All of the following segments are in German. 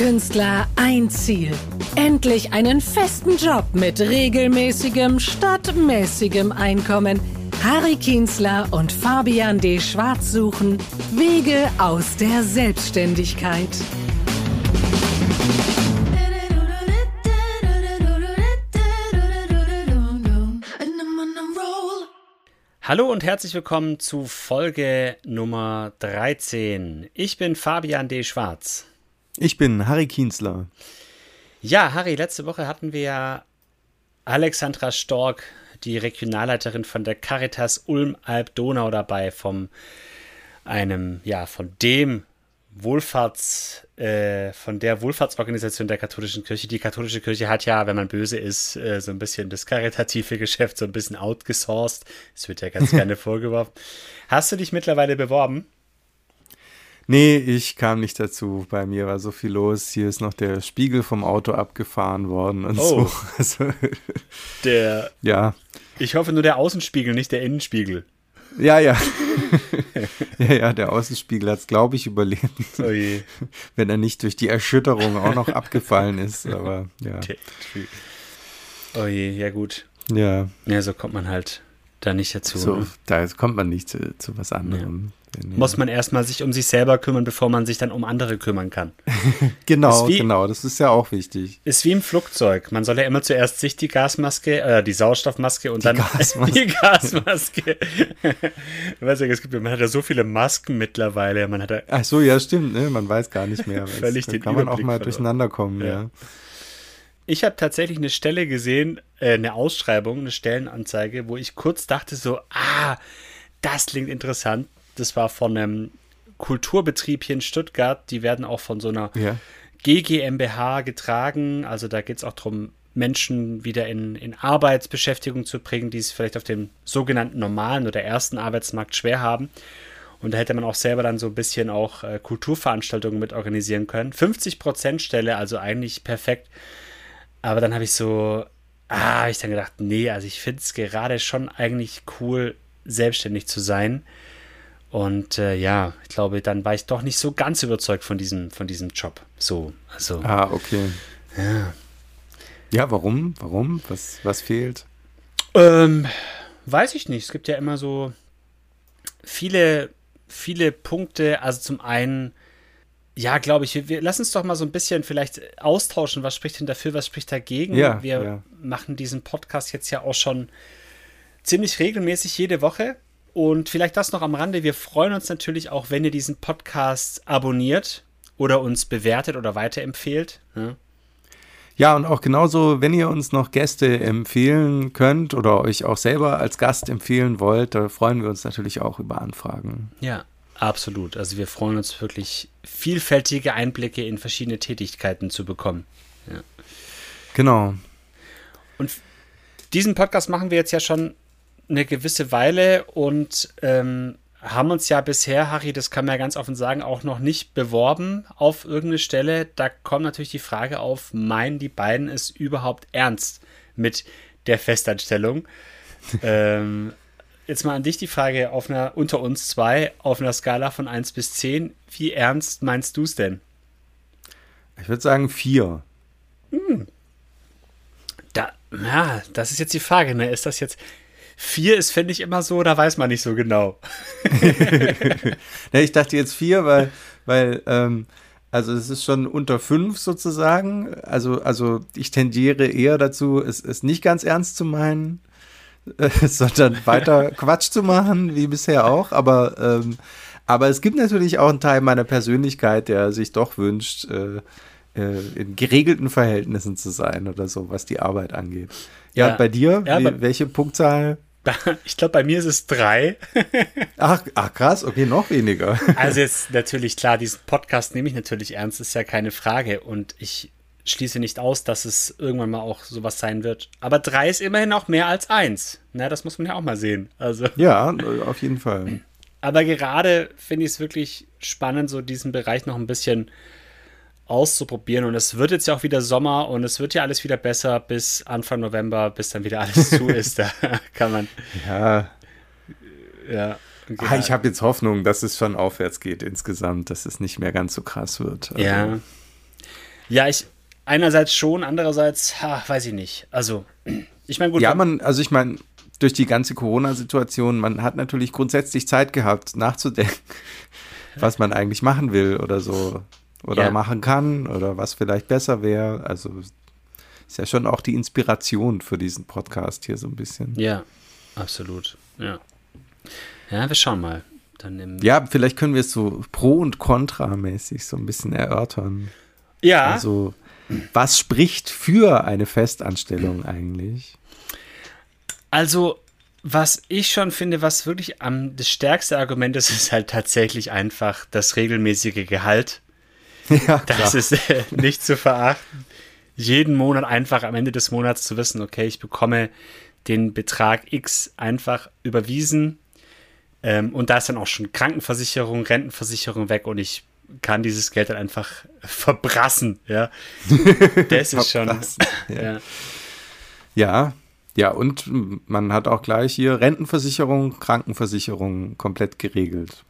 Künstler ein Ziel. Endlich einen festen Job mit regelmäßigem statt mäßigem Einkommen. Harry Kienzler und Fabian D. Schwarz suchen Wege aus der Selbstständigkeit. Hallo und herzlich willkommen zu Folge Nummer 13. Ich bin Fabian D. Schwarz. Ich bin Harry Kienzler. Ja, Harry, letzte Woche hatten wir ja Alexandra Stork, die Regionalleiterin von der Caritas Ulm-Alb-Donau dabei, vom einem, ja, von dem Wohlfahrts, äh, von der Wohlfahrtsorganisation der katholischen Kirche. Die katholische Kirche hat ja, wenn man böse ist, äh, so ein bisschen das karitative Geschäft so ein bisschen outgesourced. Das wird ja ganz gerne vorgeworfen. Hast du dich mittlerweile beworben? Nee, ich kam nicht dazu. Bei mir war so viel los. Hier ist noch der Spiegel vom Auto abgefahren worden und oh. so. Also, der. Ja. Ich hoffe nur der Außenspiegel, nicht der Innenspiegel. Ja, ja. ja, ja, der Außenspiegel hat es, glaube ich, überlebt. Oh je. Wenn er nicht durch die Erschütterung auch noch abgefallen ist. Aber ja. Oh je, ja gut. Ja. Ja, so kommt man halt da nicht dazu. So, ne? da kommt man nicht zu, zu was anderem. Ja. Muss man erstmal sich um sich selber kümmern, bevor man sich dann um andere kümmern kann. genau, wie, genau, das ist ja auch wichtig. Ist wie im Flugzeug. Man soll ja immer zuerst sich die Gasmaske, äh, die Sauerstoffmaske und die dann Gasmaske. die Gasmaske. weiß ja, es gibt, man hat ja so viele Masken mittlerweile. Man hat ja Ach so, ja, stimmt, ne? man weiß gar nicht mehr. Völlig den kann man auch mal durcheinander kommen, ja. ja. Ich habe tatsächlich eine Stelle gesehen, äh, eine Ausschreibung, eine Stellenanzeige, wo ich kurz dachte so, ah, das klingt interessant. Das war von einem Kulturbetrieb hier in Stuttgart. Die werden auch von so einer ja. GGMBH getragen. Also da geht es auch darum, Menschen wieder in, in Arbeitsbeschäftigung zu bringen, die es vielleicht auf dem sogenannten normalen oder ersten Arbeitsmarkt schwer haben. Und da hätte man auch selber dann so ein bisschen auch äh, Kulturveranstaltungen mit organisieren können. 50% Stelle, also eigentlich perfekt aber dann habe ich so, ah, habe ich dann gedacht, nee, also ich finde es gerade schon eigentlich cool, selbstständig zu sein. Und äh, ja, ich glaube, dann war ich doch nicht so ganz überzeugt von diesem, von diesem Job. So, also. Ah, okay. Ja. Ja, warum? Warum? Was, was fehlt? Ähm, weiß ich nicht. Es gibt ja immer so viele, viele Punkte. Also zum einen ja, glaube ich. Wir, wir lassen uns doch mal so ein bisschen vielleicht austauschen. Was spricht denn dafür, was spricht dagegen? Ja, wir ja. machen diesen Podcast jetzt ja auch schon ziemlich regelmäßig jede Woche. Und vielleicht das noch am Rande. Wir freuen uns natürlich auch, wenn ihr diesen Podcast abonniert oder uns bewertet oder weiterempfehlt. Ja. Ja, und auch genauso, wenn ihr uns noch Gäste empfehlen könnt oder euch auch selber als Gast empfehlen wollt, da freuen wir uns natürlich auch über Anfragen. Ja, Absolut. Also wir freuen uns wirklich, vielfältige Einblicke in verschiedene Tätigkeiten zu bekommen. Ja. Genau. Und diesen Podcast machen wir jetzt ja schon eine gewisse Weile und ähm, haben uns ja bisher, Harry, das kann man ja ganz offen sagen, auch noch nicht beworben auf irgendeine Stelle. Da kommt natürlich die Frage auf, meinen die beiden es überhaupt ernst mit der Festanstellung? ähm, jetzt mal an dich die Frage auf einer unter uns zwei auf einer Skala von 1 bis 10. Wie ernst meinst du es denn? Ich würde sagen 4. Hm. Da, ja, das ist jetzt die Frage, ne? Ist das jetzt. 4 ist, finde ich, immer so, da weiß man nicht so genau. ja, ich dachte jetzt 4, weil, weil ähm, also es ist schon unter 5 sozusagen. Also, also ich tendiere eher dazu, es, es nicht ganz ernst zu meinen. sondern weiter Quatsch zu machen, wie bisher auch. Aber, ähm, aber es gibt natürlich auch einen Teil meiner Persönlichkeit, der sich doch wünscht, äh, äh, in geregelten Verhältnissen zu sein oder so, was die Arbeit angeht. Ja, ja bei dir, ja, wie, welche Punktzahl? Ich glaube, bei mir ist es drei. ach, ach, krass, okay, noch weniger. Also jetzt natürlich klar, diesen Podcast nehme ich natürlich ernst, ist ja keine Frage. Und ich schließe nicht aus, dass es irgendwann mal auch sowas sein wird. Aber drei ist immerhin auch mehr als eins. Na, das muss man ja auch mal sehen. Also. Ja, auf jeden Fall. Aber gerade finde ich es wirklich spannend, so diesen Bereich noch ein bisschen auszuprobieren. Und es wird jetzt ja auch wieder Sommer und es wird ja alles wieder besser bis Anfang November, bis dann wieder alles zu ist. Da kann man. Ja. Ja. Ah, ich habe jetzt Hoffnung, dass es schon aufwärts geht insgesamt, dass es nicht mehr ganz so krass wird. Also. Ja. Ja, ich einerseits schon, andererseits, ha, weiß ich nicht. Also, ich meine, gut. Ja, man, also ich meine, durch die ganze Corona-Situation, man hat natürlich grundsätzlich Zeit gehabt, nachzudenken, was man eigentlich machen will oder so. Oder Ja. machen kann oder was vielleicht besser wäre. Also ist ja schon auch die Inspiration für diesen Podcast hier so ein bisschen. Ja, absolut. Ja. Ja, wir schauen mal. Ja, vielleicht können wir es so pro- und kontramäßig so ein bisschen erörtern. ja Also, was spricht für eine Festanstellung eigentlich? Also, was ich schon finde, was wirklich am das stärkste Argument ist, ist halt tatsächlich einfach das regelmäßige Gehalt. Ja, Das ist äh, nicht zu verachten. Jeden Monat einfach am Ende des Monats zu wissen, okay, ich bekomme den Betrag X einfach überwiesen. Ähm, und da ist dann auch schon Krankenversicherung, Rentenversicherung weg und ich kann dieses Geld dann einfach verbrassen. Ja, das ist schon. Ja. Ja. Ja, ja, und man hat auch gleich hier Rentenversicherung, Krankenversicherung komplett geregelt.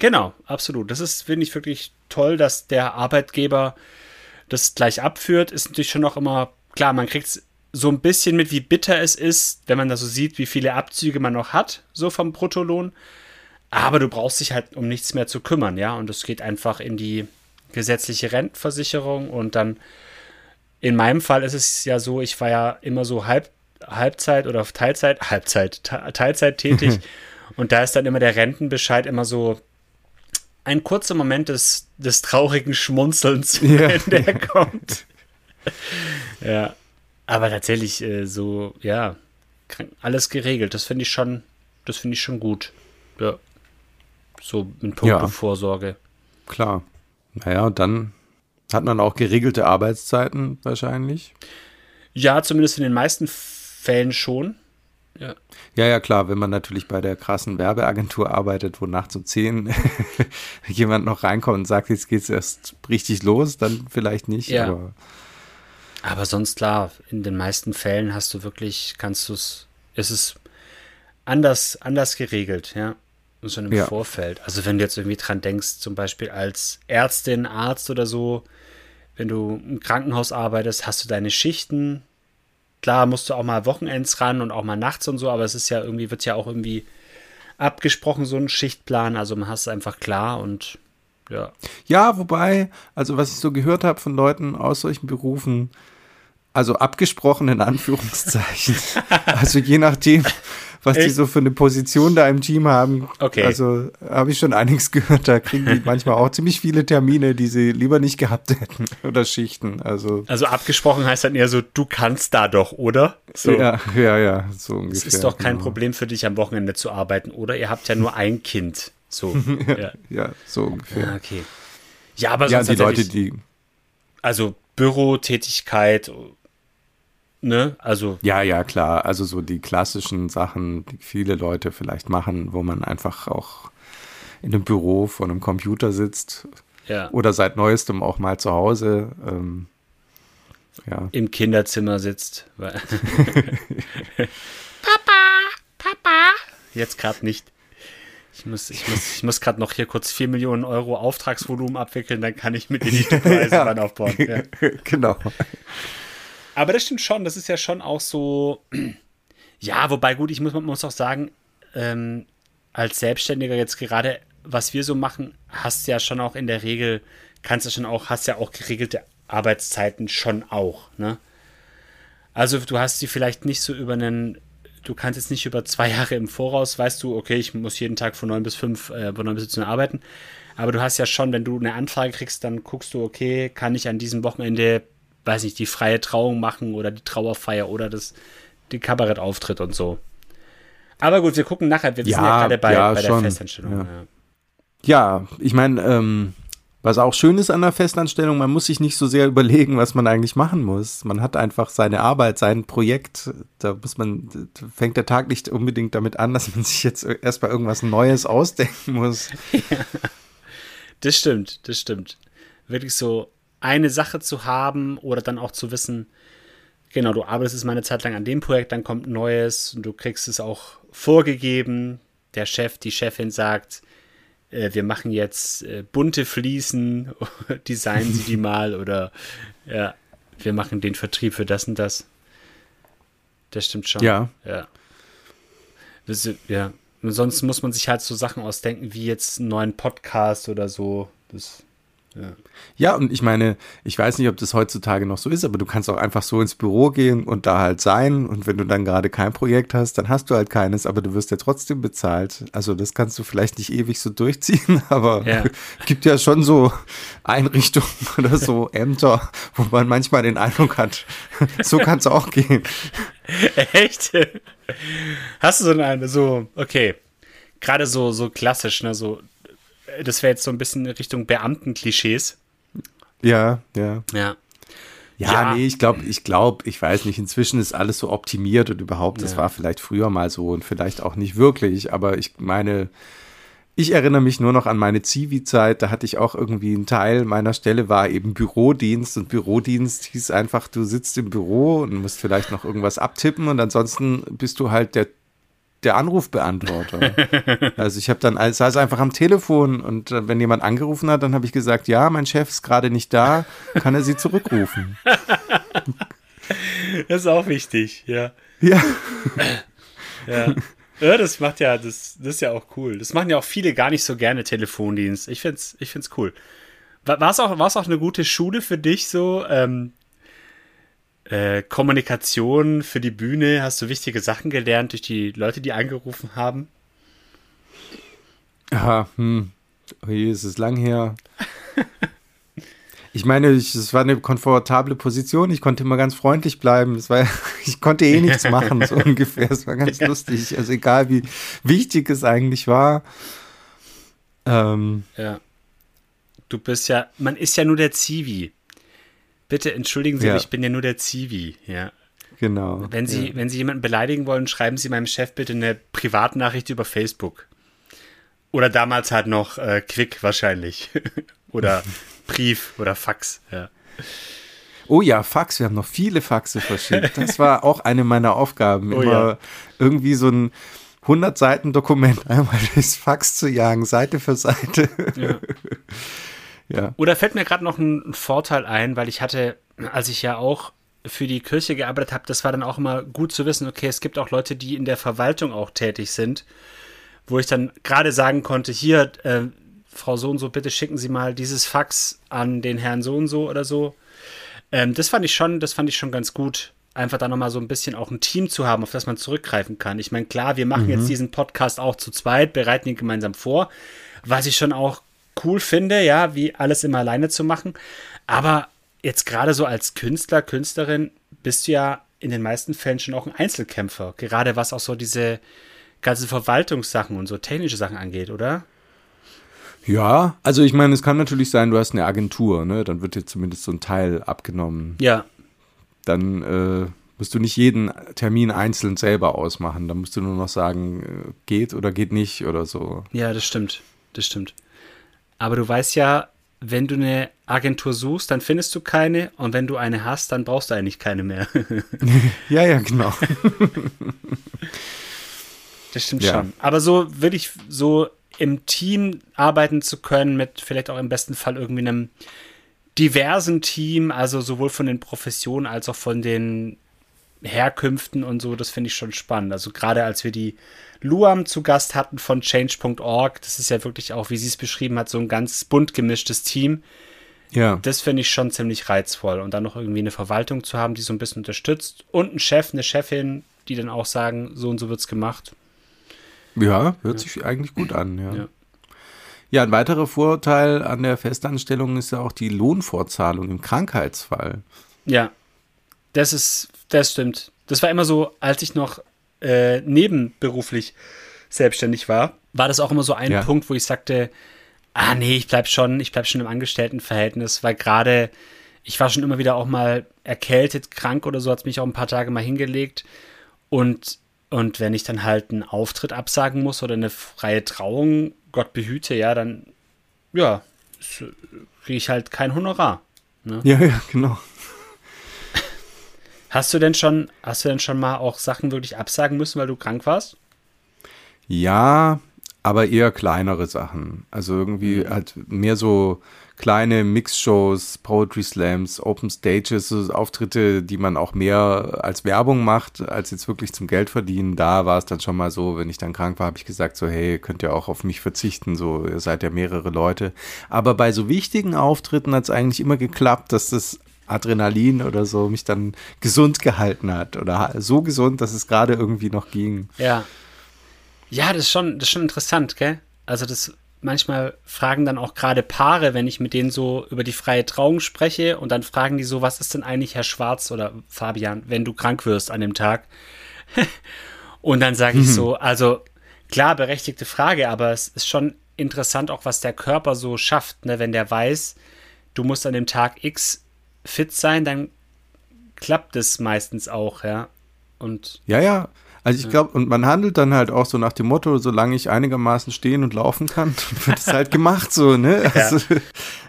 Genau, absolut. Das ist, finde ich, wirklich toll, dass der Arbeitgeber das gleich abführt. Ist natürlich schon noch immer, klar, man kriegt so ein bisschen mit, wie bitter es ist, wenn man da so sieht, wie viele Abzüge man noch hat, so vom Bruttolohn. Aber du brauchst dich halt um nichts mehr zu kümmern, ja. Und es geht einfach in die gesetzliche Rentenversicherung und dann in meinem Fall ist es ja so, ich war ja immer so halb, Halbzeit oder auf Teilzeit, Halbzeit, Te- Teilzeit tätig. und da ist dann immer der Rentenbescheid immer so ein kurzer Moment des, des traurigen Schmunzelns, Ja. wenn der kommt. ja. Aber tatsächlich äh, so, ja, alles geregelt. Das finde ich schon, das finde ich schon gut. Ja. So in puncto Ja. Vorsorge. Klar. Naja, und dann hat man auch geregelte Arbeitszeiten wahrscheinlich. Ja, zumindest in den meisten Fällen schon. Ja. Ja, ja, klar, wenn man natürlich bei der krassen Werbeagentur arbeitet, wo nachts um 10 jemand noch reinkommt und sagt, jetzt geht's erst richtig los, dann vielleicht nicht. Ja. Aber Aber sonst klar, in den meisten Fällen hast du wirklich, kannst du es, es ist anders, anders geregelt, ja. Und schon im Ja. Vorfeld. Also wenn du jetzt irgendwie dran denkst, zum Beispiel als Ärztin, Arzt oder so, wenn du im Krankenhaus arbeitest, hast du deine Schichten. Klar musst du auch mal Wochenends ran und auch mal nachts und so, aber es ist ja irgendwie, wird ja auch irgendwie abgesprochen, so ein Schichtplan. Also man hat es einfach klar und ja. Ja, wobei, also was ich so gehört habe von Leuten aus solchen Berufen, also abgesprochen in Anführungszeichen. also je nachdem, was die Echt? so für eine Position da im Team haben. Okay. Also habe ich schon einiges gehört, da kriegen die manchmal auch ziemlich viele Termine, die sie lieber nicht gehabt hätten oder Schichten. Also Also abgesprochen heißt dann eher so, du kannst da doch, oder? So. ja, ja, ja, so ungefähr. Es ist doch kein genau. Problem für dich, am Wochenende zu arbeiten, oder? Ihr habt ja nur ein Kind. So. ja. Ja, so Ah, ungefähr. okay. Ja, aber Ja, die Leute, die Also Bürotätigkeit, ne? Also, Ja, ja, klar. Also so die klassischen Sachen, die viele Leute vielleicht machen, wo man einfach auch in einem Büro vor einem Computer sitzt ja. oder seit neuestem auch mal zu Hause. Ähm, ja. Im Kinderzimmer sitzt. Papa, Papa. Jetzt gerade nicht. Ich muss, ich muss, ich muss gerade noch hier kurz 4 Millionen Euro Auftragsvolumen abwickeln, dann kann ich mit in die Eisenbahn aufbauen. Ja. genau. Aber das stimmt schon, das ist ja schon auch so. Ja, wobei gut, ich muss, muss auch sagen, ähm, als Selbstständiger jetzt gerade, was wir so machen, hast ja schon auch in der Regel, kannst du schon auch, hast ja auch geregelte Arbeitszeiten schon auch, ne? Also du hast die vielleicht nicht so über einen, du kannst jetzt nicht über zwei Jahre im Voraus, weißt du, okay, ich muss jeden Tag von 9 bis 5, äh, von 9 bis 17 Uhr arbeiten. Aber du hast ja schon, wenn du eine Anfrage kriegst, dann guckst du, okay, kann ich an diesem Wochenende, weiß nicht, die freie Trauung machen oder die Trauerfeier oder das, die Kabarettauftritt und so. Aber gut, wir gucken nachher, wir sind ja, Ja, gerade bei, ja, bei der schon, Festanstellung. ja. Ja. Ja, ich meine, ähm, was auch schön ist an der Festanstellung, man muss sich nicht so sehr überlegen, was man eigentlich machen muss. Man hat einfach seine Arbeit, sein Projekt. Da muss man, da fängt der Tag nicht unbedingt damit an, dass man sich jetzt erstmal irgendwas Neues ausdenken muss. Das stimmt, das stimmt. Wirklich so eine Sache zu haben oder dann auch zu wissen, genau, du arbeitest jetzt mal eine Zeit lang an dem Projekt, dann kommt Neues und du kriegst es auch vorgegeben. Der Chef, die Chefin sagt, äh, wir machen jetzt äh, bunte Fliesen, designen sie die mal oder ja, wir machen den Vertrieb für das und das. Das stimmt schon. Ja. Ja. Ja. Und sonst muss man sich halt so Sachen ausdenken, wie jetzt einen neuen Podcast oder so. Das, ja. Ja, und ich meine, ich weiß nicht, ob das heutzutage noch so ist, aber du kannst auch einfach so ins Büro gehen und da halt sein. Und wenn du dann gerade kein Projekt hast, dann hast du halt keines, aber du wirst ja trotzdem bezahlt. Also das kannst du vielleicht nicht ewig so durchziehen, aber Ja. gibt ja schon so Einrichtungen oder so Ämter, wo man manchmal den Eindruck hat, so kann es auch gehen. Echt? Hast du so eine, so, okay. Gerade so, so klassisch, ne, so, das wäre jetzt so ein bisschen in Richtung Beamtenklischees. Ja, ja. Ja. Ja, Ja. nee, ich glaube, ich glaube, ich weiß nicht, inzwischen ist alles so optimiert und überhaupt, das Ja. war vielleicht früher mal so und vielleicht auch nicht wirklich, aber ich meine, ich erinnere mich nur noch an meine Zivi-Zeit, da hatte ich auch irgendwie einen Teil meiner Stelle war eben Bürodienst und Bürodienst hieß einfach, du sitzt im Büro und musst vielleicht noch irgendwas abtippen und ansonsten bist du halt der der Anrufbeantworter. also ich habe dann ich saß einfach am Telefon und äh, wenn jemand angerufen hat, dann habe ich gesagt, ja, mein Chef ist gerade nicht da, kann er sie zurückrufen. Das ist auch wichtig, ja. Ja. Ja. Ja, das macht ja, das, das ist ja auch cool. Das machen ja auch viele gar nicht so gerne Telefondienst. Ich find's, ich find's cool. War es auch, war's auch eine gute Schule für dich, so ähm, äh, Kommunikation für die Bühne? Hast du wichtige Sachen gelernt durch die Leute, die angerufen haben? Ja, hm. Oh je, ist es lang her. Ich meine, ich, es war eine komfortable Position. Ich konnte immer ganz freundlich bleiben. Es war, ich konnte eh nichts machen, so ungefähr. Es war ganz lustig. Also egal, wie wichtig es eigentlich war. Ähm, Ja. Du bist ja, man ist ja nur der Zivi. Bitte entschuldigen Sie Ja. mich, ich bin ja nur der Zivi, ja. genau. Wenn Sie, ja. wenn Sie jemanden beleidigen wollen, schreiben Sie meinem Chef bitte eine Privatnachricht über Facebook. Oder damals halt noch äh, Quick wahrscheinlich. oder Brief oder Fax. Ja. Oh ja, Fax, wir haben noch viele Faxe verschickt. Das war auch eine meiner Aufgaben, Oh immer ja. irgendwie so ein 100 Seiten Dokument einmal durchs Fax zu jagen, Seite für Seite. Ja. Ja. Oder fällt mir gerade noch ein, Vorteil ein, weil ich hatte, als ich ja auch für die Kirche gearbeitet habe, das war dann auch immer gut zu wissen, okay, es gibt auch Leute, die in der Verwaltung auch tätig sind, wo ich dann gerade sagen konnte, hier, äh, Frau so und so, bitte schicken Sie mal dieses Fax an den Herrn so und so oder so. Ähm, das fand ich schon, das fand ich schon ganz gut, einfach da nochmal so ein bisschen auch ein Team zu haben, auf das man zurückgreifen kann. Ich meine, klar, wir machen jetzt diesen Podcast auch zu zweit, bereiten ihn gemeinsam vor, was ich schon auch cool finde, ja, wie alles immer alleine zu machen. Aber jetzt gerade so als Künstler, Künstlerin bist du ja in den meisten Fällen schon auch ein Einzelkämpfer, gerade was auch so diese ganzen Verwaltungssachen und so technische Sachen angeht, oder? Ja, also ich meine, es kann natürlich sein, du hast eine Agentur, ne? Dann wird dir zumindest so ein Teil abgenommen. Ja, Dann äh, musst du nicht jeden Termin einzeln selber ausmachen. Dann musst du nur noch sagen, äh, geht oder geht nicht oder so. ja, das stimmt, das stimmt. Aber du weißt ja, wenn du eine Agentur suchst, dann findest du keine und wenn du eine hast, dann brauchst du eigentlich keine mehr. Ja, ja, genau. Das stimmt Ja. schon. Aber so wirklich so im Team arbeiten zu können, mit vielleicht auch im besten Fall irgendwie einem diversen Team, also sowohl von den Professionen als auch von den Herkünften und so, das finde ich schon spannend. Also gerade als wir die Luam zu Gast hatten von Change.org, das ist ja wirklich auch, wie sie es beschrieben hat, so ein ganz bunt gemischtes Team. Ja. Das finde ich schon ziemlich reizvoll. Und dann noch irgendwie eine Verwaltung zu haben, die so ein bisschen unterstützt und einen Chef, eine Chefin, die dann auch sagen, so und so wird's gemacht. Ja, hört sich eigentlich gut an, ja. Ja. ja. ein weiterer Vorteil an der Festanstellung ist ja auch die Lohnfortzahlung im Krankheitsfall. Ja, das ist, das stimmt. Das war immer so, als ich noch äh, nebenberuflich selbstständig war, war das auch immer so ein Ja. Punkt, wo ich sagte, ah nee, ich bleib schon, ich bleib schon im Angestelltenverhältnis, weil gerade ich war schon immer wieder auch mal erkältet, krank oder so, hat mich auch ein paar Tage mal hingelegt und und wenn ich dann halt einen Auftritt absagen muss oder eine freie Trauung, Gott behüte, ja, dann ja, kriege ich halt kein Honorar. Ja, ja, genau. Hast du denn schon, hast du denn schon mal auch Sachen wirklich absagen müssen, weil du krank warst? Ja, aber eher kleinere Sachen. Also irgendwie mhm. halt mehr so kleine Mixshows, Poetry Slams, Open Stages, so Auftritte, die man auch mehr als Werbung macht, als jetzt wirklich zum Geld verdienen. Da war es dann schon mal so, wenn ich dann krank war, habe ich gesagt, so, hey, könnt ihr auch auf mich verzichten, so, ihr seid ja mehrere Leute. Aber bei so wichtigen Auftritten hat es eigentlich immer geklappt, dass das Adrenalin oder so mich dann gesund gehalten hat oder so gesund, dass es gerade irgendwie noch ging. Ja. Ja, das ist schon, das ist schon interessant, gell? Also das manchmal fragen dann auch gerade Paare, wenn ich mit denen so über die freie Trauung spreche und dann fragen die so, was ist denn eigentlich Herr Schwarz oder Fabian, wenn du krank wirst an dem Tag? und dann sage ich mhm. so, also klar, berechtigte Frage, aber es ist schon interessant auch, was der Körper so schafft, ne? wenn der weiß, du musst an dem Tag X fit sein, dann klappt es meistens auch, ja. Und ja, ja, also ich glaube, und man handelt dann halt auch so nach dem Motto, solange ich einigermaßen stehen und laufen kann, wird es halt gemacht so, ne? Also,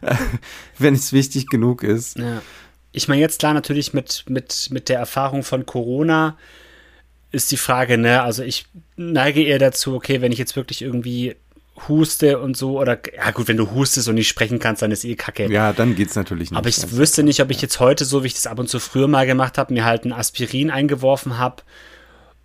ja. wenn es wichtig genug ist. Ja. Ich meine, jetzt klar natürlich mit, mit, mit der Erfahrung von Corona ist die Frage, ne? Also ich neige eher dazu, okay, wenn ich jetzt wirklich irgendwie huste und so, oder ja gut, wenn du hustest und nicht sprechen kannst, dann ist eh kacke. Ja, dann geht's natürlich nicht. Aber ich wüsste nicht, ob ich jetzt heute, so wie ich das ab und zu früher mal gemacht habe, mir halt ein Aspirin eingeworfen habe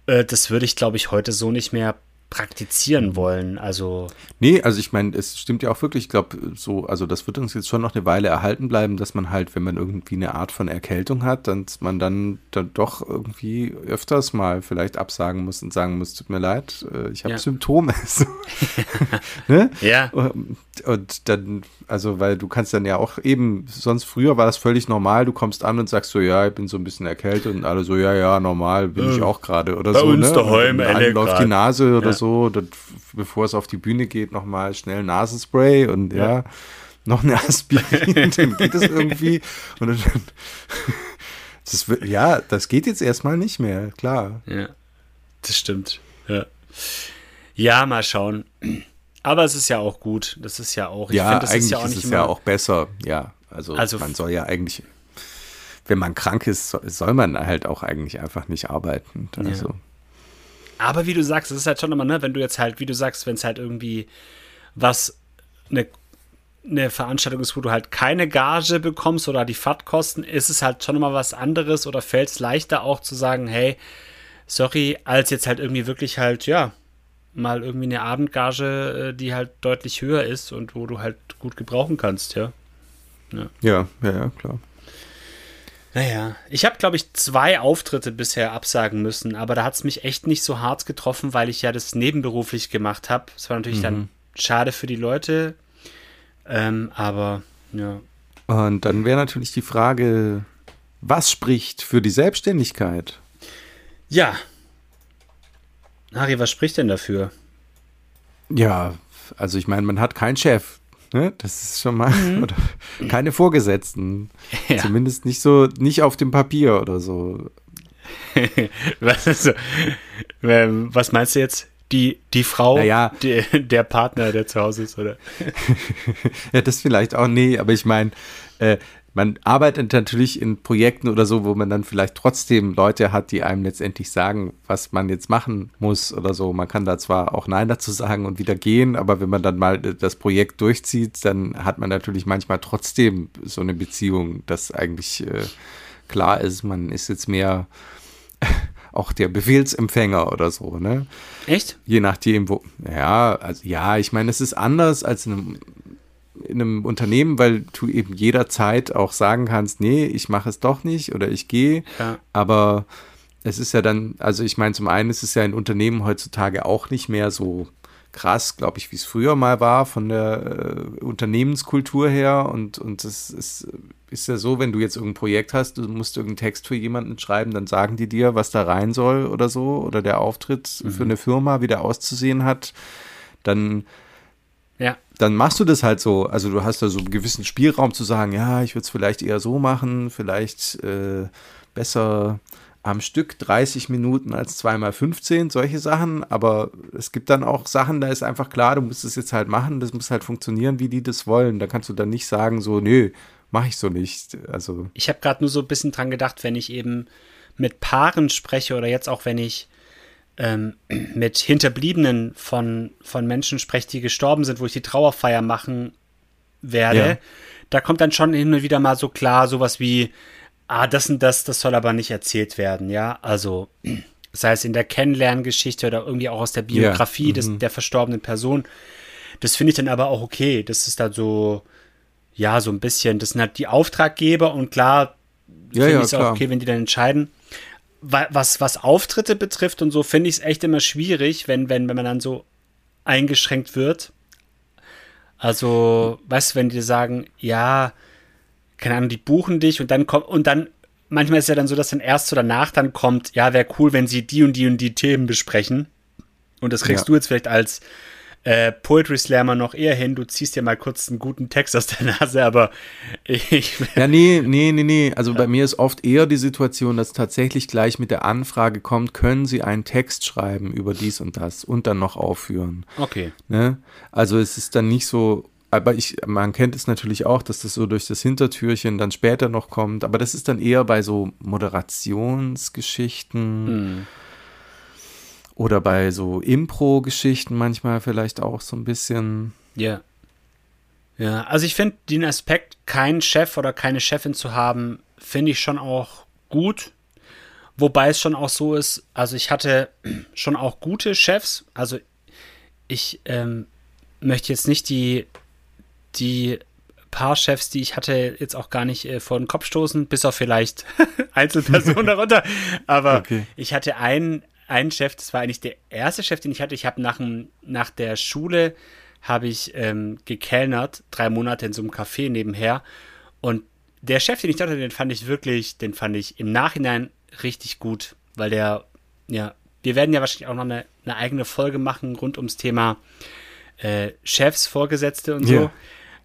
äh, das würde ich, glaube ich, heute so nicht mehr praktizieren wollen. Also. Nee, also ich meine, es stimmt ja auch wirklich, ich glaube, so, also das wird uns jetzt schon noch eine Weile erhalten bleiben, dass man halt, wenn man irgendwie eine Art von Erkältung hat, dass man dann, dann doch irgendwie öfters mal vielleicht absagen muss und sagen muss, tut mir leid, äh, ich habe ja. Symptome. ne? Ja. Und dann, also, weil du kannst dann ja auch eben, sonst früher war das völlig normal, du kommst an und sagst so, ja, ich bin so ein bisschen erkältet und alle so, ja, ja, normal bin ich auch gerade oder Bei so. Bei uns ne? daheim, und läuft die Nase oder ja. So, das, bevor es auf die Bühne geht, nochmal schnell Nasenspray und ja, ja noch eine Aspirin, dann geht es irgendwie. Und dann, das, ja, das geht jetzt erstmal nicht mehr, klar. Ja, das stimmt. Ja, ja mal schauen. Aber es ist ja auch gut. Das ist ja auch. Ich ja, find, das eigentlich ist, ja auch, ist es ja auch besser. Ja, also, also man soll ja eigentlich, wenn man krank ist, soll man halt auch eigentlich einfach nicht arbeiten. Also. Ja. Aber wie du sagst, es ist halt schon immer, ne, wenn du jetzt halt, wie du sagst, wenn es halt irgendwie was, eine, eine Veranstaltung ist, wo du halt keine Gage bekommst oder die Fahrtkosten, ist es halt schon immer was anderes oder fällt es leichter auch zu sagen, hey, sorry, als jetzt halt irgendwie wirklich halt, ja, mal irgendwie eine Abendgage, äh, die halt deutlich höher ist und wo du halt gut gebrauchen kannst, ja. Ja, ja, ja, ja klar. Naja, ich habe, glaube ich, zwei Auftritte bisher absagen müssen, aber da hat es mich echt nicht so hart getroffen, weil ich ja das nebenberuflich gemacht habe. Es war natürlich mhm. dann schade für die Leute, ähm, aber ja. Und dann wäre natürlich die Frage, was spricht für die Selbstständigkeit? Ja. Harry, was spricht denn dafür? Ja, also ich meine, man hat keinen Chef. Ne? Das ist schon mal mhm. keine Vorgesetzten. Ja. Zumindest nicht so, nicht auf dem Papier oder so. was, ist so ähm, was meinst du jetzt? Die, die Frau, naja. die, der Partner, der zu Hause ist, oder? ja, das vielleicht auch, nee, aber ich meine, äh, man arbeitet natürlich in Projekten oder so, wo man dann vielleicht trotzdem Leute hat, die einem letztendlich sagen, was man jetzt machen muss oder so. Man kann da zwar auch Nein dazu sagen und wieder gehen, aber wenn man dann mal das Projekt durchzieht, dann hat man natürlich manchmal trotzdem so eine Beziehung, dass eigentlich äh, klar ist, man ist jetzt mehr auch der Befehlsempfänger oder so, ne? Echt? Je nachdem, wo. Ja, also ja, ich meine, es ist anders als in einem in einem Unternehmen, weil du eben jederzeit auch sagen kannst, nee, ich mache es doch nicht oder ich gehe. Ja. Aber es ist ja dann, also ich meine, zum einen ist es ja in Unternehmen heutzutage auch nicht mehr so krass, glaube ich, wie es früher mal war von der äh, Unternehmenskultur her. Und, und es ist, ist ja so, wenn du jetzt irgendein Projekt hast, du musst irgendeinen Text für jemanden schreiben, dann sagen die dir, was da rein soll oder so, oder der Auftritt mhm. für eine Firma, wie der auszusehen hat. Dann. Dann machst du das halt so. Also du hast da so einen gewissen Spielraum zu sagen, ja, ich würde es vielleicht eher so machen, vielleicht äh, besser am Stück 30 Minuten als zweimal 15, solche Sachen. Aber es gibt dann auch Sachen, da ist einfach klar, du musst es jetzt halt machen, das muss halt funktionieren, wie die das wollen. Da kannst du dann nicht sagen, so, nö, mache ich so nicht. Also. Ich habe gerade nur so ein bisschen dran gedacht, wenn ich eben mit Paaren spreche oder jetzt auch wenn ich ähm, mit Hinterbliebenen von, von Menschen spreche, die gestorben sind, wo ich die Trauerfeier machen werde, ja. da kommt dann schon hin und wieder mal so klar sowas wie, ah, das und das, das soll aber nicht erzählt werden, ja, also sei es in der Kennenlerngeschichte oder irgendwie auch aus der Biografie ja. des, mhm. der verstorbenen Person. Das finde ich dann aber auch okay. Das ist dann so, ja, so ein bisschen, das sind halt die Auftraggeber und klar, ja, finde ja, ich es auch okay, wenn die dann entscheiden. Was, was Auftritte betrifft und so, finde ich es echt immer schwierig, wenn, wenn, wenn man dann so eingeschränkt wird. Also, weißt du, wenn die sagen, ja, keine Ahnung, die buchen dich und dann kommt, und dann manchmal ist es ja dann so, dass dann erst oder danach dann kommt, ja, wäre cool, wenn sie die und die und die Themen besprechen. Und das kriegst ja. du jetzt vielleicht als äh, Poetry Slammer noch eher hin. Du ziehst dir mal kurz einen guten Text aus der Nase, aber ich. Ja, nee, nee, nee, nee. Also ja. bei mir ist oft eher die Situation, dass tatsächlich gleich mit der Anfrage kommt, können Sie einen Text schreiben über dies und das und dann noch aufführen. Okay. Ne? Also es ist dann nicht so aber ich, man kennt es natürlich auch, dass das so durch das Hintertürchen dann später noch kommt. Aber das ist dann eher bei so Moderationsgeschichten mm. Oder bei so Impro-Geschichten manchmal vielleicht auch so ein bisschen. Ja. Ja, also ich finde den Aspekt, keinen Chef oder keine Chefin zu haben, finde ich schon auch gut. Wobei es schon auch so ist, also ich hatte schon auch gute Chefs. Also ich ähm, möchte jetzt nicht die die paar Chefs, die ich hatte, jetzt auch gar nicht äh, vor den Kopf stoßen, bis auf vielleicht Einzelpersonen darunter. Aber okay. ich hatte einen, einen Chef, das war eigentlich der erste Chef, den ich hatte. Ich habe nach, nach der Schule habe ich ähm, gekellnert, drei Monate in so einem Café nebenher. Und der Chef, den ich hatte, den fand ich wirklich, den fand ich im Nachhinein richtig gut, weil der, ja, wir werden ja wahrscheinlich auch noch eine, eine eigene Folge machen rund ums Thema äh, Chefs, Vorgesetzte und so. Yeah.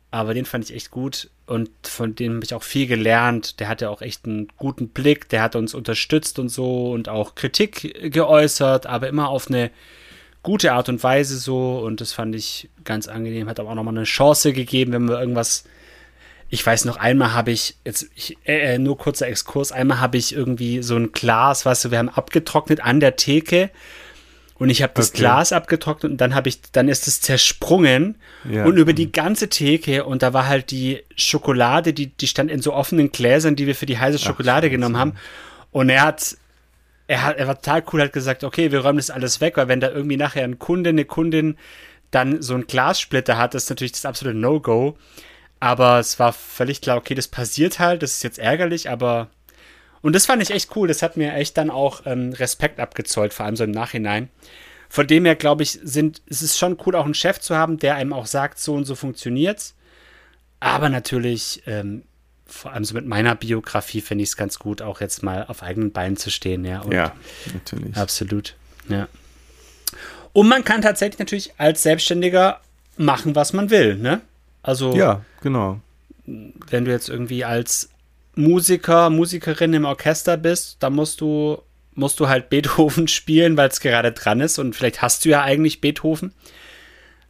Aber den fand ich echt gut und von dem habe ich auch viel gelernt. Der hatte auch echt einen guten Blick, der hat uns unterstützt und so und auch Kritik geäußert, aber immer auf eine gute Art und Weise so und das fand ich ganz angenehm. Hat aber auch nochmal eine Chance gegeben, wenn wir irgendwas. Ich weiß noch, einmal habe ich, jetzt ich, äh, äh nur kurzer Exkurs, einmal habe ich irgendwie so ein Glas, weißt du, wir haben abgetrocknet an der Theke und ich habe das okay. Glas abgetrocknet und dann habe ich, dann ist es zersprungen ja. und über die ganze Theke und da war halt die Schokolade, die, die stand in so offenen Gläsern, die wir für die heiße Schokolade Ach, genommen haben. Und er hat, er hat, er war total cool, hat gesagt, okay, wir räumen das alles weg, weil wenn da irgendwie nachher ein Kunde, eine Kundin dann so ein Glassplitter hat, das ist natürlich das absolute No-Go. Aber es war völlig klar, okay, das passiert halt, das ist jetzt ärgerlich, aber und das fand ich echt cool. Das hat mir echt dann auch ähm, Respekt abgezollt, vor allem so im Nachhinein. Von dem her, glaube ich, sind, es ist schon cool, auch einen Chef zu haben, der einem auch sagt, so und so funktioniert's. Aber natürlich, ähm, vor allem so mit meiner Biografie finde ich es ganz gut, auch jetzt mal auf eigenen Beinen zu stehen, ja. Ja, natürlich. Absolut, ja. Und man kann tatsächlich natürlich als Selbstständiger machen, was man will, ne? Also. Ja, genau. Wenn du jetzt irgendwie als Musiker, Musikerin im Orchester bist, dann musst du, musst du halt Beethoven spielen, weil es gerade dran ist und vielleicht hast du ja eigentlich Beethoven.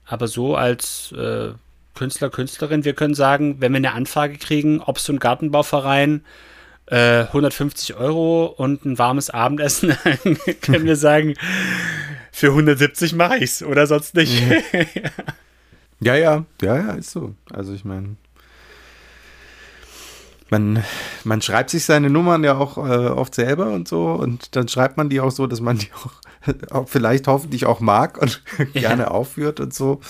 Aber so als äh, Künstler, Künstlerin, wir können sagen, wenn wir eine Anfrage kriegen, ob so ein Gartenbauverein äh, 150 Euro und ein warmes Abendessen, können wir sagen, für 170 mache ich's oder sonst nicht. ja, ja, ja, ja, ist so. Also ich meine, man, man schreibt sich seine Nummern ja auch äh, oft selber und so und dann schreibt man die auch so, dass man die auch, auch vielleicht hoffentlich auch mag und gerne aufführt und so.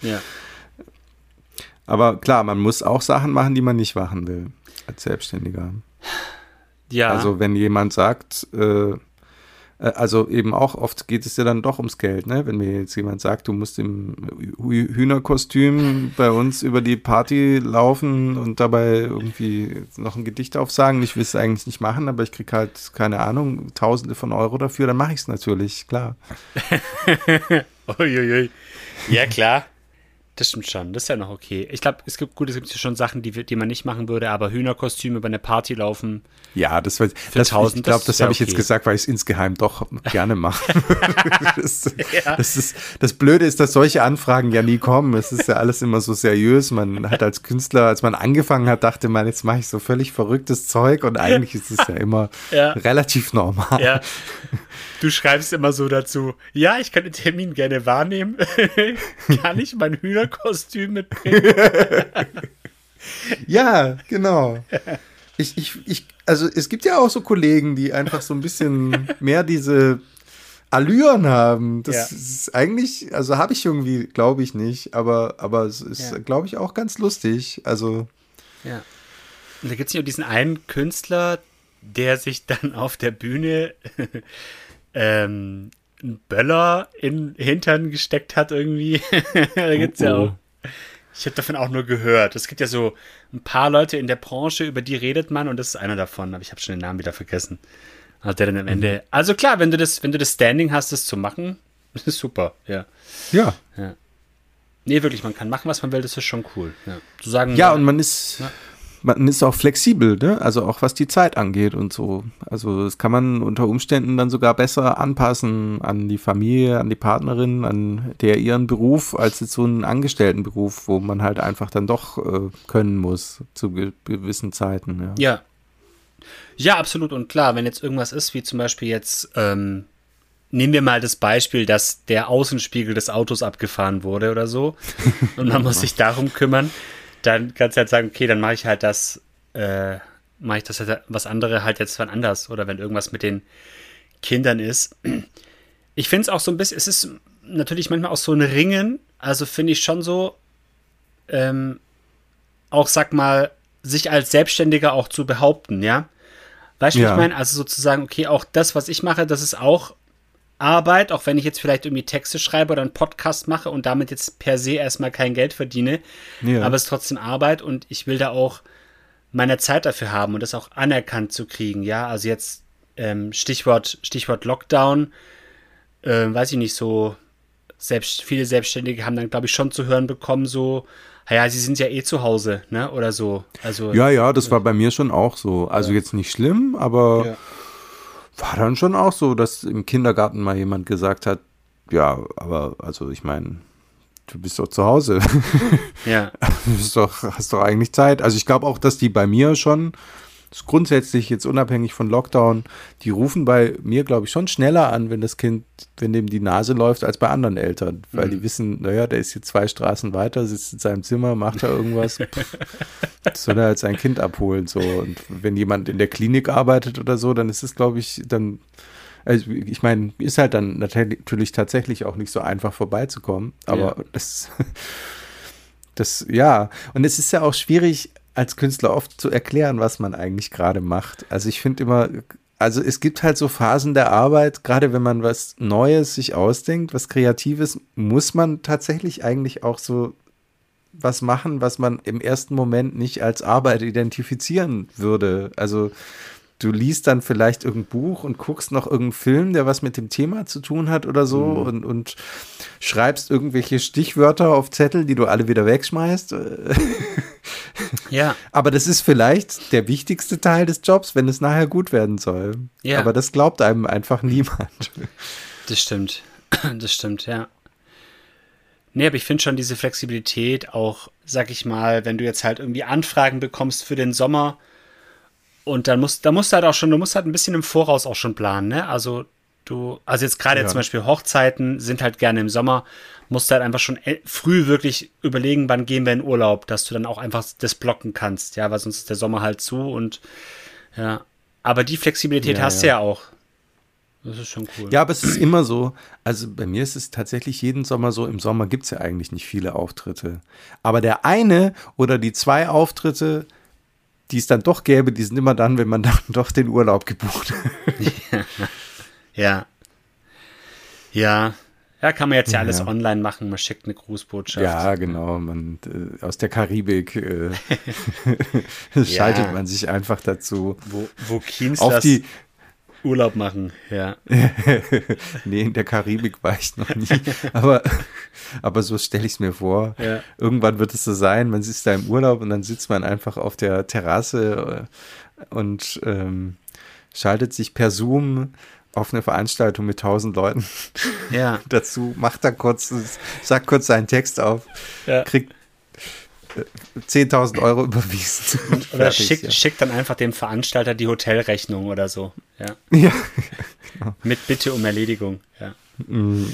Ja. Aber klar, man muss auch Sachen machen, die man nicht machen will als Selbstständiger. Ja. Also wenn jemand sagt, äh, äh, also eben auch oft geht es ja dann doch ums Geld, ne? Wenn mir jetzt jemand sagt, du musst im Hühnerkostüm bei uns über die Party laufen und dabei irgendwie noch ein Gedicht aufsagen, ich will es eigentlich nicht machen, aber ich kriege halt, keine Ahnung, Tausende von Euro dafür, dann mache ich es natürlich, klar. Uiuiui. Ja, klar. Das stimmt schon, das ist ja noch okay. Ich glaube, es gibt gut, es gibt ja schon Sachen, die, die man nicht machen würde, aber Hühnerkostüme über eine Party laufen. Ja, das war, das, 1000, ich glaube, das, das habe ich jetzt gesagt, weil ich es insgeheim doch gerne mache. das, ja. das, ist, das Blöde ist, dass solche Anfragen ja nie kommen. Es ist ja alles immer so seriös. Man hat als Künstler, als man angefangen hat, dachte man, jetzt mache ich so völlig verrücktes Zeug und eigentlich ist es ja immer ja. relativ normal. Ja. Du schreibst immer so dazu, ja, ich kann den Termin gerne wahrnehmen. kann ich mein Hühnerkostüm mitbringen? ja, genau. Ich, ich, ich, also es gibt ja auch so Kollegen, die einfach so ein bisschen mehr diese Allüren haben. Das ja. ist eigentlich, also habe ich irgendwie, glaube ich nicht, aber, aber es ist, ja. glaube ich, auch ganz lustig. Also. Ja. Und da gibt es ja diesen einen Künstler, der sich dann auf der Bühne ähm, einen Böller in Hintern gesteckt hat irgendwie. da gibt's oh, ja auch. Ich habe davon auch nur gehört. Es gibt ja so ein paar Leute in der Branche, über die redet man und das ist einer davon, aber ich habe schon den Namen wieder vergessen. Hat der dann am Ende. Mhm. Also klar, wenn du das, wenn du das Standing hast, das zu machen, das ist super, ja. Ja. ja. Nee, wirklich, man kann machen, was man will, das ist schon cool. Ja, zu sagen, ja und man ist, ja man ist auch flexibel, ne? Also auch was die Zeit angeht und so. Also das kann man unter Umständen dann sogar besser anpassen an die Familie, an die Partnerin, an der ihren Beruf, als jetzt so einen Angestelltenberuf, wo man halt einfach dann doch äh, können muss zu ge gewissen Zeiten. Ja. ja. Ja, absolut. Und klar, wenn jetzt irgendwas ist, wie zum Beispiel jetzt, ähm, nehmen wir mal das Beispiel, dass der Außenspiegel des Autos abgefahren wurde oder so. Und man muss sich darum kümmern dann kannst du halt sagen, okay, dann mache ich halt das, äh, mache ich das halt, was andere halt jetzt wann anders oder wenn irgendwas mit den Kindern ist. Ich finde es auch so ein bisschen, es ist natürlich manchmal auch so ein Ringen, also finde ich schon so, ähm, auch sag mal, sich als Selbstständiger auch zu behaupten, ja. Weißt du, ja. ich meine? Also sozusagen, okay, auch das, was ich mache, das ist auch Arbeit, auch wenn ich jetzt vielleicht irgendwie Texte schreibe oder einen Podcast mache und damit jetzt per se erstmal kein Geld verdiene. Ja. Aber es ist trotzdem Arbeit und ich will da auch meine Zeit dafür haben und das auch anerkannt zu kriegen. Ja, also jetzt ähm, Stichwort, Stichwort Lockdown, äh, weiß ich nicht, so selbst, viele Selbstständige haben dann, glaube ich, schon zu hören bekommen, so, ja, sie sind ja eh zu Hause, ne? Oder so. Also, ja, ja, das war bei mir schon auch so. Also ja. jetzt nicht schlimm, aber ja war dann schon auch so, dass im Kindergarten mal jemand gesagt hat, ja, aber also ich meine, du bist doch zu Hause. Ja. Du bist doch, hast doch eigentlich Zeit. Also ich glaube auch, dass die bei mir schon ist grundsätzlich jetzt unabhängig von Lockdown, die rufen bei mir, glaube ich, schon schneller an, wenn das Kind, wenn dem die Nase läuft, als bei anderen Eltern, weil mhm. die wissen, naja, der ist jetzt zwei Straßen weiter, sitzt in seinem Zimmer, macht da irgendwas, soll er halt sein Kind abholen, so. Und wenn jemand in der Klinik arbeitet oder so, dann ist es, glaube ich, dann, also ich meine, ist halt dann natürlich tatsächlich auch nicht so einfach vorbeizukommen, aber ja. das, das, ja, und es ist ja auch schwierig, als Künstler oft zu erklären, was man eigentlich gerade macht. Also ich finde immer, also es gibt halt so Phasen der Arbeit, gerade wenn man was Neues sich ausdenkt, was Kreatives, muss man tatsächlich eigentlich auch so was machen, was man im ersten Moment nicht als Arbeit identifizieren würde. Also du liest dann vielleicht irgendein Buch und guckst noch irgendeinen Film, der was mit dem Thema zu tun hat oder so mhm. und, und schreibst irgendwelche Stichwörter auf Zettel, die du alle wieder wegschmeißt. ja. Aber das ist vielleicht der wichtigste Teil des Jobs, wenn es nachher gut werden soll. Ja. Aber das glaubt einem einfach niemand. Das stimmt. Das stimmt, ja. Nee, aber ich finde schon diese Flexibilität auch, sag ich mal, wenn du jetzt halt irgendwie Anfragen bekommst für den Sommer, und dann musst, da musst du halt auch schon, du musst halt ein bisschen im Voraus auch schon planen, ne? Also du, also jetzt gerade ja. zum Beispiel Hochzeiten sind halt gerne im Sommer, musst du halt einfach schon früh wirklich überlegen, wann gehen wir in Urlaub, dass du dann auch einfach das blocken kannst, ja, weil sonst ist der Sommer halt zu und ja. Aber die Flexibilität ja, hast ja. du ja auch. Das ist schon cool. Ja, aber es ist immer so. Also bei mir ist es tatsächlich jeden Sommer so. Im Sommer gibt es ja eigentlich nicht viele Auftritte. Aber der eine oder die zwei Auftritte, die es dann doch gäbe, die sind immer dann, wenn man dann doch den Urlaub gebucht hat. ja. Ja. Ja, kann man jetzt ja alles ja. online machen. Man schickt eine Grußbotschaft. Ja, genau. Man, äh, aus der Karibik äh, schaltet ja. man sich einfach dazu. Wo, wo Kienz auf die, Urlaub machen, ja. nee, in der Karibik war ich noch nie. Aber, aber so stelle ich es mir vor. Ja. Irgendwann wird es so sein, man sitzt da im Urlaub und dann sitzt man einfach auf der Terrasse äh, und ähm, schaltet sich per Zoom auf eine Veranstaltung mit tausend Leuten Ja. dazu, macht da kurz, sagt kurz seinen Text auf, Ja. kriegt 10.000 Euro überwiesen. Oder fertig, schickt, ja. schickt dann einfach dem Veranstalter die Hotelrechnung oder so. Ja. Ja. Mit Bitte um Erledigung. Ja. Mm,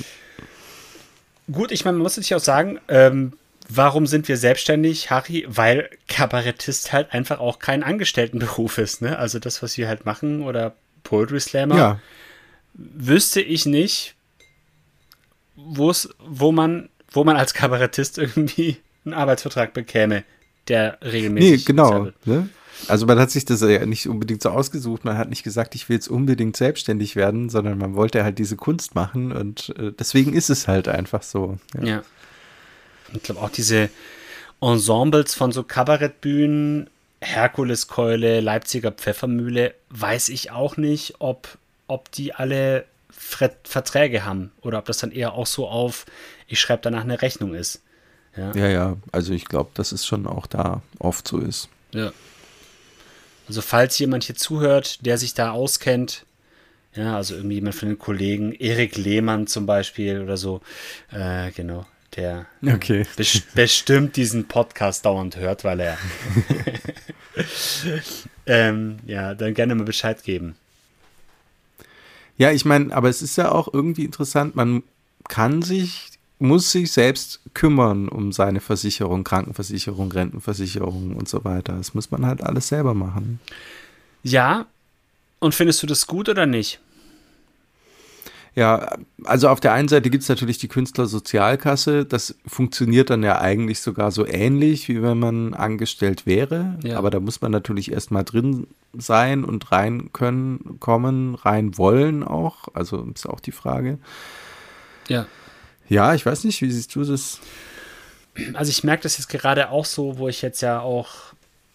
Gut, ich meine, man muss sich auch sagen, ähm, warum sind wir selbstständig, Harry? Weil Kabarettist halt einfach auch kein Angestelltenberuf ist. Ne? Also das, was wir halt machen oder Poetry Slammer, Ja, wüsste ich nicht, wo man, wo man als Kabarettist irgendwie einen Arbeitsvertrag bekäme, der regelmäßig. nee, genau. Ne? Also man hat sich das ja nicht unbedingt so ausgesucht. Man hat nicht gesagt, ich will jetzt unbedingt selbstständig werden, sondern man wollte halt diese Kunst machen und äh, deswegen ist es halt einfach so. Ja. Ja. Ich glaube auch diese Ensembles von so Kabarettbühnen, Herkuleskeule, Leipziger Pfeffermühle, weiß ich auch nicht, ob, ob die alle Verträge haben oder ob das dann eher auch so auf, ich schreibe danach eine Rechnung ist. Ja. Ja, ja, also ich glaube, dass es schon auch da oft so ist. ja. Also falls jemand hier zuhört, der sich da auskennt, ja, also irgendwie jemand von den Kollegen, Erik Lehmann zum Beispiel oder so, äh, genau, der Okay. bes bestimmt diesen Podcast dauernd hört, weil er. ähm, ja, dann gerne mal Bescheid geben. Ja, ich meine, aber es ist ja auch irgendwie interessant, man kann sich, muss sich selbst kümmern um seine Versicherung, Krankenversicherung, Rentenversicherung und so weiter. Das muss man halt alles selber machen. Ja, und findest du das gut oder nicht? Ja, also auf der einen Seite gibt es natürlich die Künstlersozialkasse. Das funktioniert dann ja eigentlich sogar so ähnlich, wie wenn man angestellt wäre. Ja. Aber da muss man natürlich erstmal drin sein und rein können, kommen, rein wollen auch. Also ist auch die Frage. Ja. Ja, ich weiß nicht, wie siehst du das? Also ich merke das jetzt gerade auch so, wo ich jetzt ja auch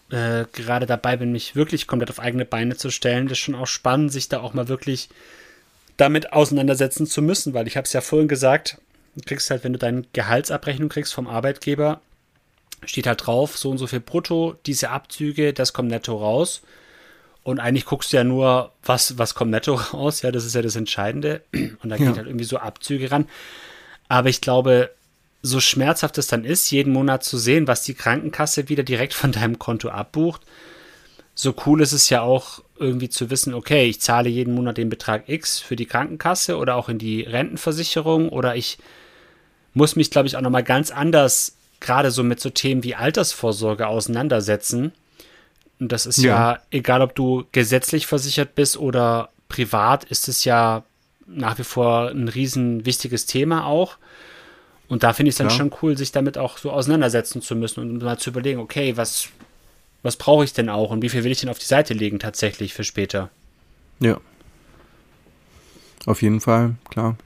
äh, gerade dabei bin, mich wirklich komplett auf eigene Beine zu stellen. Das ist schon auch spannend, sich da auch mal wirklich damit auseinandersetzen zu müssen, weil ich habe es ja vorhin gesagt, du kriegst halt, wenn du deine Gehaltsabrechnung kriegst vom Arbeitgeber, steht halt drauf, so und so viel brutto, diese Abzüge, das kommt netto raus. Und eigentlich guckst du ja nur, was, was kommt netto raus, ja, das ist ja das Entscheidende. Und da Ja. geht halt irgendwie so Abzüge ran. Aber ich glaube, so schmerzhaft es dann ist, jeden Monat zu sehen, was die Krankenkasse wieder direkt von deinem Konto abbucht, so cool ist es ja auch irgendwie zu wissen, okay, ich zahle jeden Monat den Betrag X für die Krankenkasse oder auch in die Rentenversicherung oder ich muss mich, glaube ich, auch nochmal ganz anders gerade so mit so Themen wie Altersvorsorge auseinandersetzen. Und das ist ja. Ja. egal, ob du gesetzlich versichert bist oder privat, ist es ja nach wie vor ein riesen wichtiges Thema auch. Und da finde ich es dann Klar. schon cool, sich damit auch so auseinandersetzen zu müssen und mal zu überlegen, okay, was, was brauche ich denn auch und wie viel will ich denn auf die Seite legen tatsächlich für später? Ja. Auf jeden Fall, klar.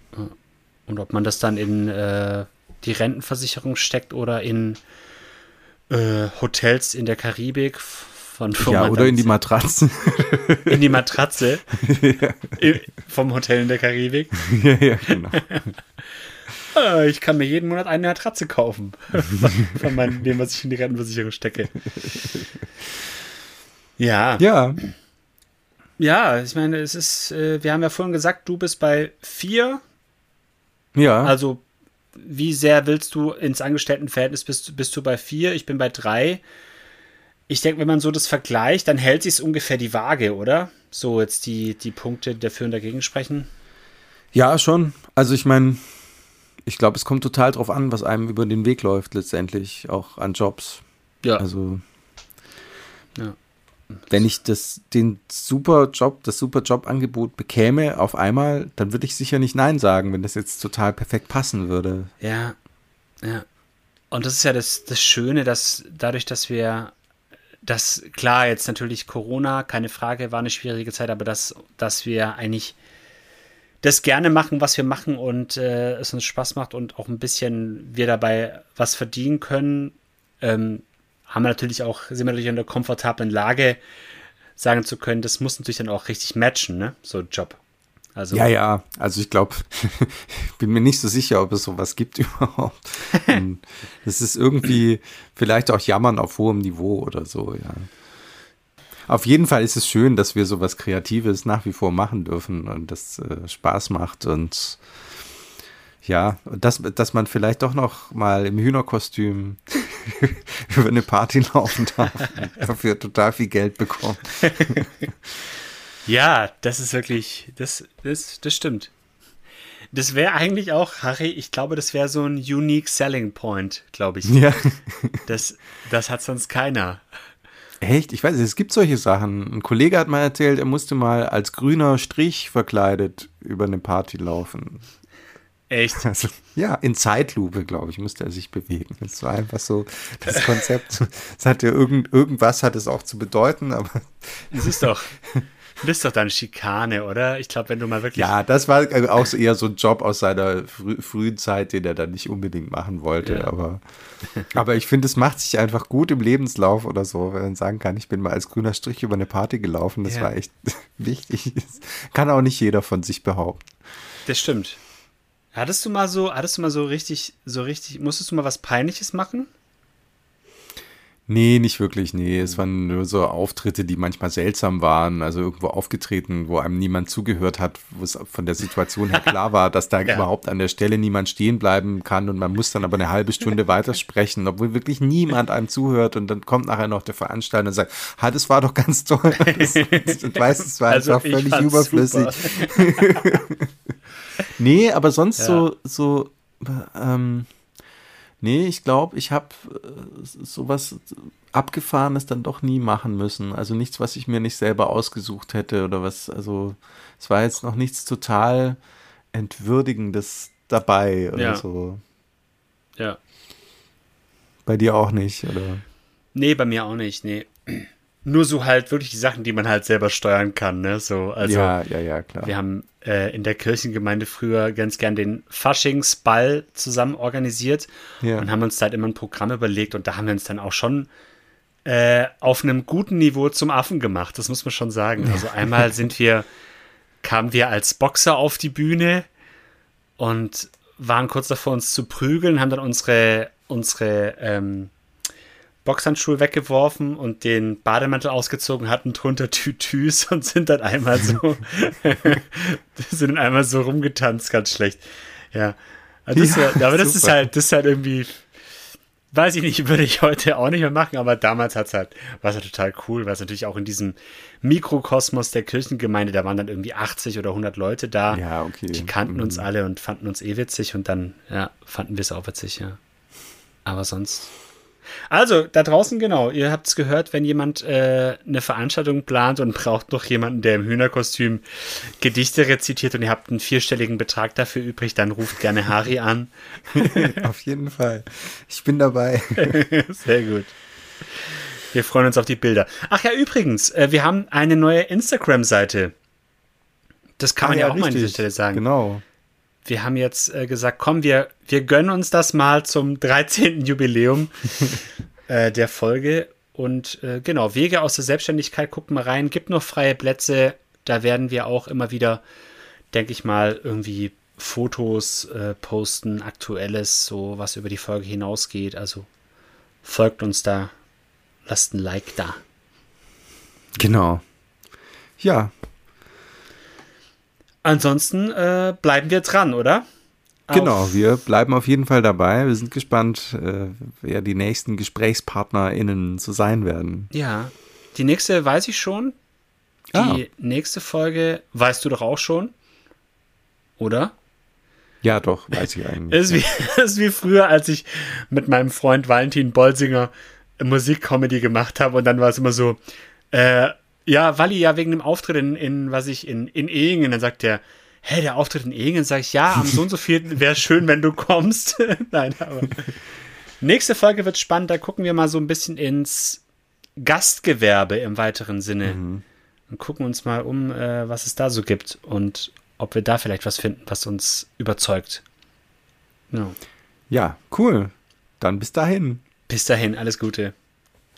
Und ob man das dann in äh, die Rentenversicherung steckt oder in äh, Hotels in der Karibik von wo ja, oder in die Matratzen. in die Matratze i- vom Hotel in der Karibik. ja, ja, genau. Ah, ich kann mir jeden Monat eine Matratze kaufen von, meinem, dem, was ich in die Rentenversicherung stecke. Ja, Ja, ja, ich meine, es ist, äh, wir haben ja vorhin gesagt, du bist bei vier ja. Also, wie sehr willst du ins Angestelltenverhältnis? Bist, bist du bei vier? Ich bin bei drei. Ich denke, wenn man so das vergleicht, dann hält sich ungefähr die Waage, oder? So jetzt die, die Punkte, die dafür und dagegen sprechen. Ja, schon. Also ich meine, ich glaube, es kommt total drauf an, was einem über den Weg läuft letztendlich, auch an Jobs. Ja. Also Ja. wenn ich das, den super Job, das super Jobangebot bekäme auf einmal, dann würde ich sicher nicht Nein sagen, wenn das jetzt total perfekt passen würde. Ja, ja. Und das ist ja das, das Schöne, dass dadurch, dass wir, das, klar, jetzt natürlich Corona, keine Frage, war eine schwierige Zeit, aber dass, dass wir eigentlich das gerne machen, was wir machen und äh, es uns Spaß macht und auch ein bisschen wir dabei was verdienen können, ähm, haben wir natürlich auch, sind wir natürlich in der komfortablen Lage, sagen zu können, das muss natürlich dann auch richtig matchen, ne? So Job. Also ja, ja, also ich glaube, bin mir nicht so sicher, ob es sowas gibt überhaupt. das ist irgendwie vielleicht auch Jammern auf hohem Niveau oder so, ja. Auf jeden Fall ist es schön, dass wir sowas Kreatives nach wie vor machen dürfen und das äh, Spaß macht und ja, dass, dass man vielleicht doch noch mal im Hühnerkostüm über eine Party laufen darf und dafür total viel Geld bekommt. Ja, das ist wirklich, das, das, das stimmt. Das wäre eigentlich auch, Harry, ich glaube, das wäre so ein unique selling point, glaube ich. Ja. Das, das hat sonst keiner. Echt? Ich weiß nicht, es gibt solche Sachen. Ein Kollege hat mal erzählt, er musste mal als grüner Strich verkleidet über eine Party laufen. Echt? Also, ja, in Zeitlupe, glaube ich, musste er sich bewegen. Das war einfach so das Konzept. Es hatte irgend, irgendwas hat es auch zu bedeuten, aber. Das ist doch. Das ist doch dann Schikane, oder? Ich glaube, wenn du mal wirklich. Ja, das war auch so eher so ein Job aus seiner frü frühen Zeit, den er dann nicht unbedingt machen wollte. Ja. Aber, aber ich finde, es macht sich einfach gut im Lebenslauf oder so, wenn man sagen kann, ich bin mal als grüner Strich über eine Party gelaufen. Das ja. war echt wichtig. Das kann auch nicht jeder von sich behaupten. Das stimmt. Hattest du mal so, hattest du mal so richtig, so richtig, musstest du mal was Peinliches machen? Nee, nicht wirklich, nee. Es waren nur so Auftritte, die manchmal seltsam waren, also irgendwo aufgetreten, wo einem niemand zugehört hat, wo es von der Situation her klar war, dass da ja. überhaupt an der Stelle niemand stehen bleiben kann und man muss dann aber eine halbe Stunde weitersprechen, obwohl wirklich niemand einem zuhört und dann kommt nachher noch der Veranstalter und sagt, ha, das war doch ganz toll. Das, das, weiß, es war also einfach völlig überflüssig. nee, aber sonst ja. so, so, ähm, Nee, ich glaube, ich habe äh, sowas Abgefahrenes dann doch nie machen müssen. Also nichts, was ich mir nicht selber ausgesucht hätte oder was, also es war jetzt noch nichts total Entwürdigendes dabei oder ja. so. Ja. Bei dir auch nicht, oder? Nee, bei mir auch nicht, nee. Nur so halt wirklich die Sachen, die man halt selber steuern kann, ne? So, also. Ja, ja, ja, klar. Wir haben äh, in der Kirchengemeinde früher ganz gern den Faschingsball zusammen organisiert ja. und haben uns da halt immer ein Programm überlegt und da haben wir uns dann auch schon äh, auf einem guten Niveau zum Affen gemacht, das muss man schon sagen. Also einmal sind wir, kamen wir als Boxer auf die Bühne und waren kurz davor, uns zu prügeln, haben dann unsere, unsere ähm, Boxhandschuhe weggeworfen und den Bademantel ausgezogen, hatten drunter Tütüs und sind dann einmal so, sind einmal so rumgetanzt, ganz schlecht. Ja. Also das, ja, aber das super. ist halt, das ist halt irgendwie, weiß ich nicht, würde ich heute auch nicht mehr machen, aber damals hat's halt, war es halt total cool, weil es natürlich auch in diesem Mikrokosmos der Kirchengemeinde, da waren dann irgendwie 80 oder 100 Leute da. Ja, okay. Die kannten mhm. uns alle und fanden uns eh witzig und dann, ja, fanden wir es auch witzig, ja. Aber sonst, also, da draußen, genau, ihr habt es gehört, wenn jemand äh, eine Veranstaltung plant und braucht noch jemanden, der im Hühnerkostüm Gedichte rezitiert und ihr habt einen vierstelligen Betrag dafür übrig, dann ruft gerne Harry an. auf jeden Fall. Ich bin dabei. Sehr gut. Wir freuen uns auf die Bilder. Ach ja, übrigens, äh, wir haben eine neue Instagram-Seite. Das kann ah, man ja, ja auch richtig. mal an dieser Stelle sagen. Genau wir haben jetzt äh, gesagt, komm, wir, wir gönnen uns das mal zum 13. Jubiläum äh, der Folge. Und äh, genau, Wege aus der Selbstständigkeit, guckt mal rein, gibt noch freie Plätze. Da werden wir auch immer wieder, denke ich mal, irgendwie Fotos äh, posten, aktuelles, so was über die Folge hinausgeht. Also folgt uns da, lasst ein Like da. Genau. Ja, Ansonsten äh, bleiben wir dran, oder? Genau, auf wir bleiben auf jeden Fall dabei. Wir sind gespannt, äh, wer die nächsten GesprächspartnerInnen zu sein werden. Ja, die nächste weiß ich schon. Die ah. nächste Folge weißt du doch auch schon. Oder? Ja, doch, weiß ich eigentlich. ist, wie, ist wie früher, als ich mit meinem Freund Valentin Bolsinger Musikcomedy gemacht habe und dann war es immer so, äh, ja, Walli, ja, wegen dem Auftritt in, in was ich, in, in Ehingen, dann sagt der, hä, der Auftritt in Ehingen, sag ich, ja, am so und so viel wäre schön, wenn du kommst. Nein, aber. Nächste Folge wird spannend, da gucken wir mal so ein bisschen ins Gastgewerbe im weiteren Sinne. Mhm. Und gucken uns mal um, äh, was es da so gibt und ob wir da vielleicht was finden, was uns überzeugt. Ja, ja cool. Dann bis dahin. Bis dahin, alles Gute.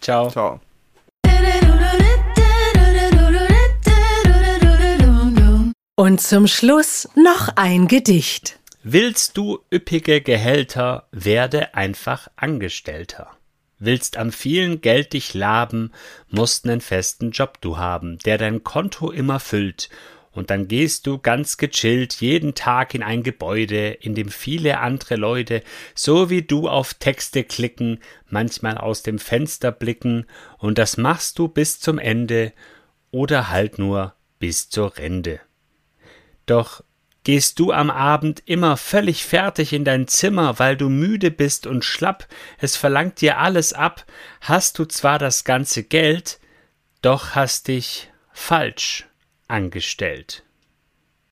Ciao. Ciao. Und zum Schluss noch ein Gedicht. Willst du üppige Gehälter, werde einfach Angestellter. Willst am vielen Geld dich laben, musst nen festen Job du haben, der dein Konto immer füllt und dann gehst du ganz gechillt jeden Tag in ein Gebäude, in dem viele andere Leute, so wie du auf Texte klicken, manchmal aus dem Fenster blicken, und das machst du bis zum Ende oder halt nur bis zur Rente. Doch gehst du am Abend immer völlig fertig in dein Zimmer, weil du müde bist und schlapp, es verlangt dir alles ab, hast du zwar das ganze Geld, doch hast dich falsch angestellt.